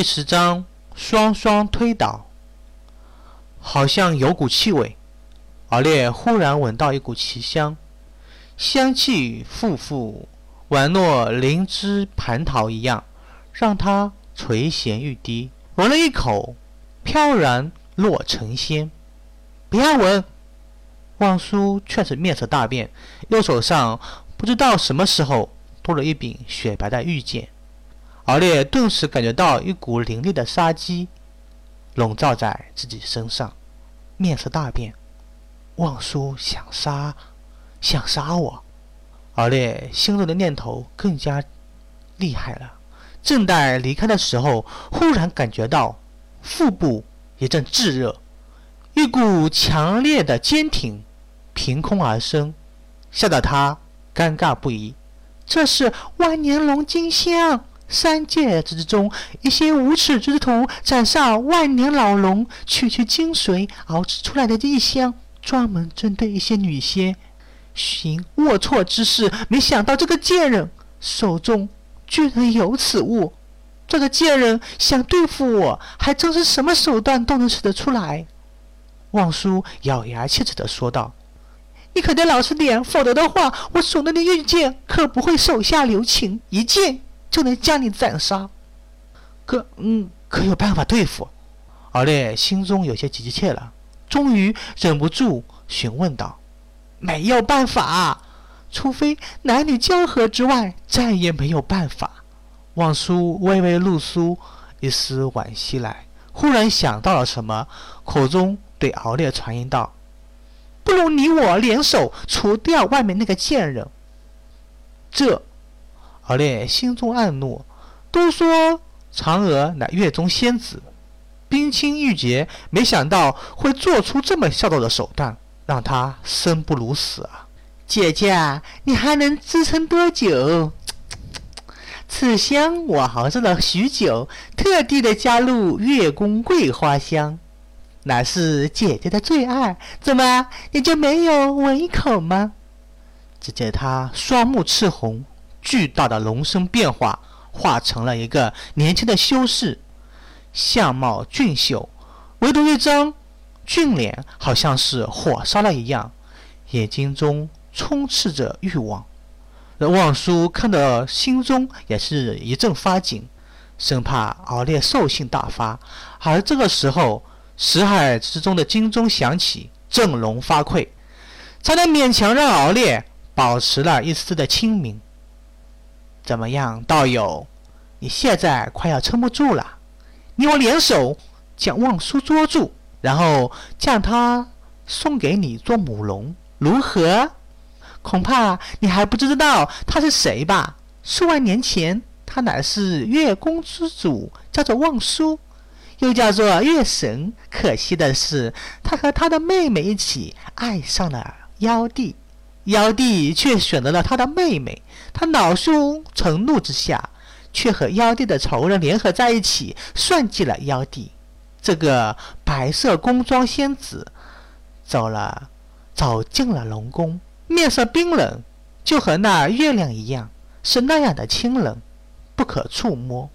第十章双双推倒，好像有股气味。敖烈忽然闻到一股奇香，香气馥馥，宛若灵芝蟠桃一样，让他垂涎欲滴。闻了一口，飘然若成仙。不要闻！望舒却是面色大变，右手上不知道什么时候多了一柄雪白的玉剑。敖烈顿时感觉到一股凌厉的杀机笼罩在自己身上，面色大变。望舒想杀，想杀我！敖烈心中的念头更加厉害了。正待离开的时候，忽然感觉到腹部一阵炙热，一股强烈的坚挺凭空而生，吓得他尴尬不已。这是万年龙金香，三界之中一些无耻之徒斩杀万年老龙，区区精髓熬制出来的异香。专门针对一些女仙行龌龊之事，没想到这个贱人手中居然有此物。这个贱人想对付我，还真是什么手段都能使得出来。望舒咬牙切齿地说道：“你可得老实点，否则的话，我手中的玉剑可不会手下留情，一剑就能将你斩杀。可，嗯，可有办法对付？”敖烈心中有些急切了。终于忍不住询问道：“没有办法，除非男女交合之外，再也没有办法。”望舒微微露出一丝惋惜来，忽然想到了什么，口中对敖烈传音道：“不如你我联手除掉外面那个贱人。”这，敖烈心中暗怒，都说嫦娥乃月中仙子。冰清玉洁，没想到会做出这么下作的手段，让他生不如死啊！姐姐，你还能支撑多久？此香我熬制了许久，特地的加入月宫桂花香，乃是姐姐的最爱。怎么，你就没有闻一口吗？只见他双目赤红，巨大的龙身变化，化成了一个年轻的修士。相貌俊秀，唯独一张俊脸，好像是火烧了一样，眼睛中充斥着欲望。望舒看得心中也是一阵发紧，生怕敖烈兽性大发。而这个时候，识海之中的金钟响起，振聋发聩，才能勉强让敖烈保持了一丝的清明。怎么样，道友？你现在快要撑不住了。你我联手将望舒捉住，然后将他送给你做母龙，如何？恐怕你还不知道他是谁吧？数万年前，他乃是月宫之主，叫做望舒，又叫做月神。可惜的是，他和他的妹妹一起爱上了妖帝，妖帝却选择了他的妹妹。他恼羞成怒之下。却和妖帝的仇人联合在一起，算计了妖帝。这个白色宫装仙子走了，走进了龙宫，面色冰冷，就和那月亮一样，是那样的清冷，不可触摸。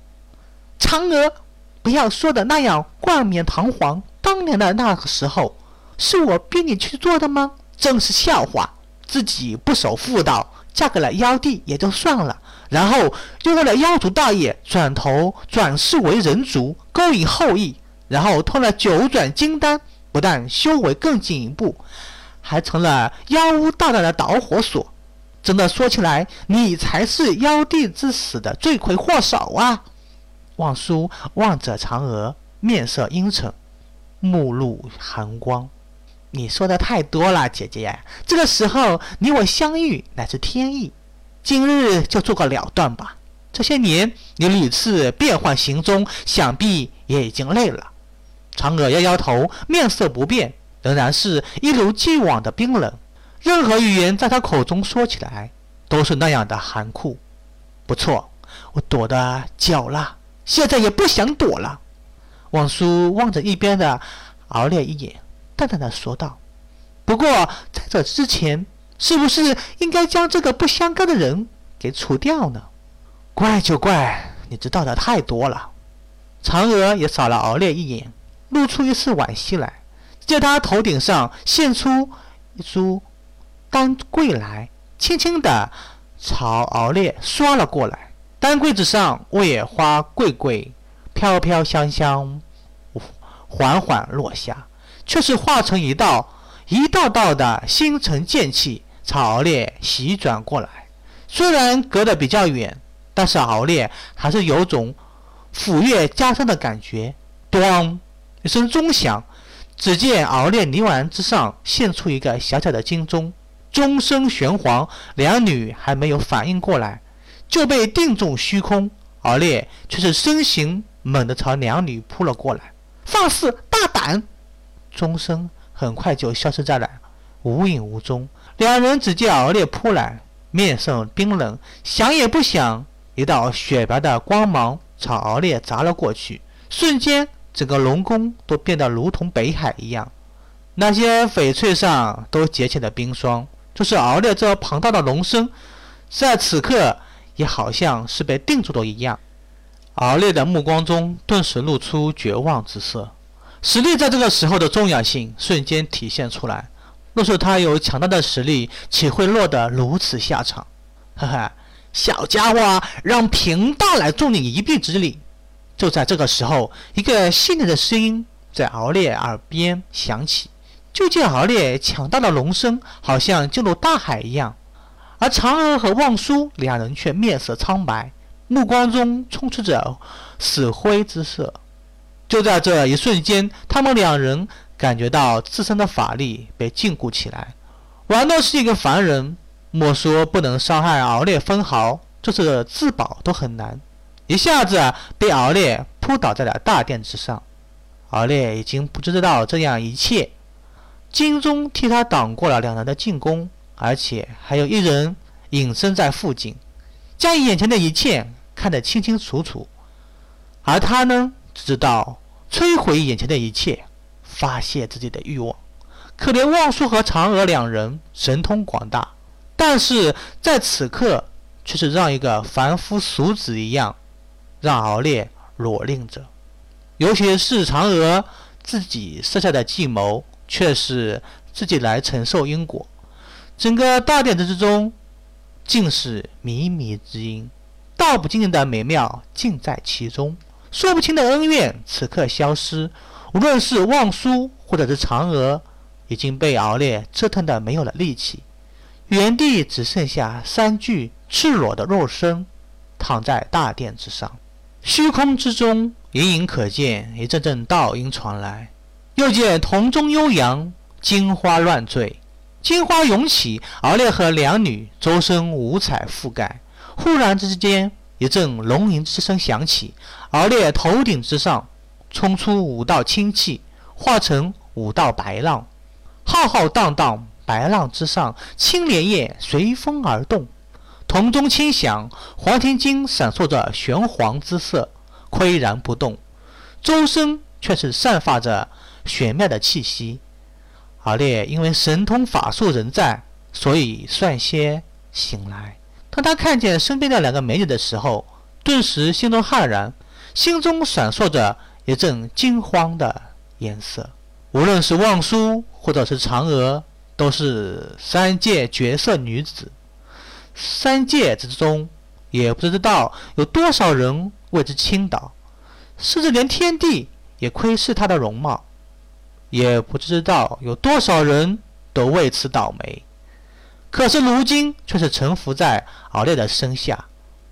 嫦娥，不要说的那样冠冕堂皇。当年的那个时候，是我逼你去做的吗？真是笑话！自己不守妇道，嫁给了妖帝也就算了。然后又为了妖族大业，转头转世为人族，勾引后裔，然后偷了九转金丹，不但修为更进一步，还成了妖巫大战的导火索。真的说起来，你才是妖帝之死的罪魁祸首啊！望舒望着嫦娥，面色阴沉，目露寒光。你说的太多了，姐姐。这个时候你我相遇，乃是天意。今日就做个了断吧。这些年你屡次变换行踪，想必也已经累了。嫦娥摇摇头，面色不变，仍然是一如既往的冰冷。任何语言在他口中说起来，都是那样的寒酷。不错，我躲得久了，现在也不想躲了。望舒望着一边的敖烈一眼，淡淡的说道：“不过在这之前。”是不是应该将这个不相干的人给除掉呢？怪就怪你知道的太多了。嫦娥也扫了敖烈一眼，露出一丝惋惜来。见他头顶上现出一株丹桂来，轻轻地朝敖烈刷了过来。丹桂子上月花桂桂，飘飘香香，缓缓落下，却是化成一道一道道的星辰剑气朝敖烈袭转过来。虽然隔得比较远，但是敖烈还是有种斧钺加身的感觉。咣一声钟响。只见敖烈泥丸之上现出一个小小的金钟，钟声玄黄，两女还没有反应过来，就被定中虚空。敖烈却是身形猛地朝两女扑了过来，放肆大胆！钟声很快就消失在了无影无踪。两人只见敖烈扑来，面色冰冷，想也不想，一道雪白的光芒朝敖烈砸了过去，瞬间。整个龙宫都变得如同北海一样，那些翡翠上都结起了冰霜。就是敖烈这庞大的龙身，在此刻也好像是被定住了一样。敖烈的目光中顿时露出绝望之色。实力在这个时候的重要性瞬间体现出来。若是他有强大的实力，岂会落得如此下场？哈哈，小家伙，让贫道来助你一臂之力。就在这个时候，一个细腻的声音在敖烈耳边响起。就见敖烈强大的龙身好像进入大海一样，而嫦娥和望舒两人却面色苍白，目光中充斥着死灰之色。就在这一瞬间，他们两人感觉到自身的法力被禁锢起来。玩的是一个凡人，莫说不能伤害敖烈分毫，就是自保都很难。一下子被敖烈扑倒在了大殿之上，敖烈已经不知道这样一切，金钟替他挡过了两人的进攻，而且还有一人隐身在附近，将眼前的一切看得清清楚楚，而他呢，只知道摧毁眼前的一切，发泄自己的欲望。可怜望舒和嫦娥两人神通广大，但是在此刻却是让一个凡夫俗子一样。让敖烈裸令着，尤其是嫦娥自己设下的计谋，却是自己来承受因果。整个大殿之中，尽是靡靡之音，道不尽的美妙尽在其中，说不清的恩怨此刻消失。无论是望舒或者是嫦娥，已经被敖烈折腾的没有了力气，原地只剩下三具赤裸的肉身，躺在大殿之上。虚空之中，隐隐可见一阵阵道音传来。又见铜钟悠扬，金花乱坠，金花涌起，敖烈和两女周身五彩覆盖。忽然之间，一阵龙吟之声响起，敖烈头顶之上冲出五道清气，化成五道白浪，浩浩荡荡，白浪之上，青莲叶随风而动。铜钟轻响，黄庭金闪烁着玄黄之色，岿然不动，周身却是散发着玄妙的气息。而烈因为神通法术仍在，所以率先醒来。当他看见身边的两个美女的时候，顿时心中骇然，心中闪烁着一阵惊慌的颜色。无论是望舒或者是嫦娥，都是三界绝色女子。三界之中，也不知道有多少人为之倾倒，甚至连天地也窥视她的容貌，也不知道有多少人都为此倒霉。可是如今却是臣服在敖烈的身下，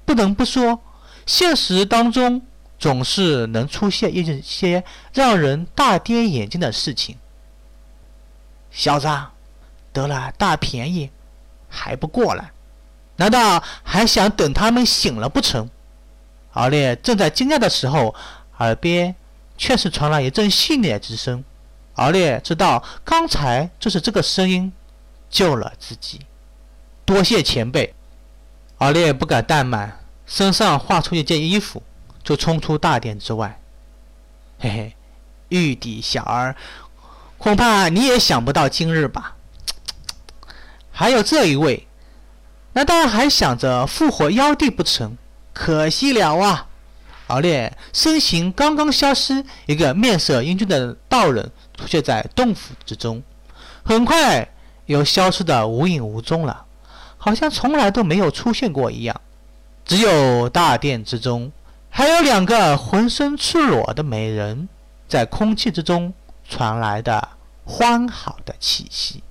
不能不说，现实当中总是能出现一些让人大跌眼镜的事情。小子，得了大便宜，还不过来？难道还想等他们醒了不成？敖烈正在惊讶的时候，耳边却是传来一阵细腻之声。敖烈知道，刚才就是这个声音救了自己。多谢前辈。敖烈不敢怠慢，身上画出一件衣服，就冲出大殿之外。嘿嘿，玉帝小儿，恐怕你也想不到今日吧？还有这一位。难道还想着复活妖帝不成？可惜了啊！敖烈身形刚刚消失，一个面色英俊的道人出现在洞府之中，很快又消失的无影无踪了，好像从来都没有出现过一样。只有大殿之中，还有两个浑身赤裸的美人，在空气之中传来的欢好的气息。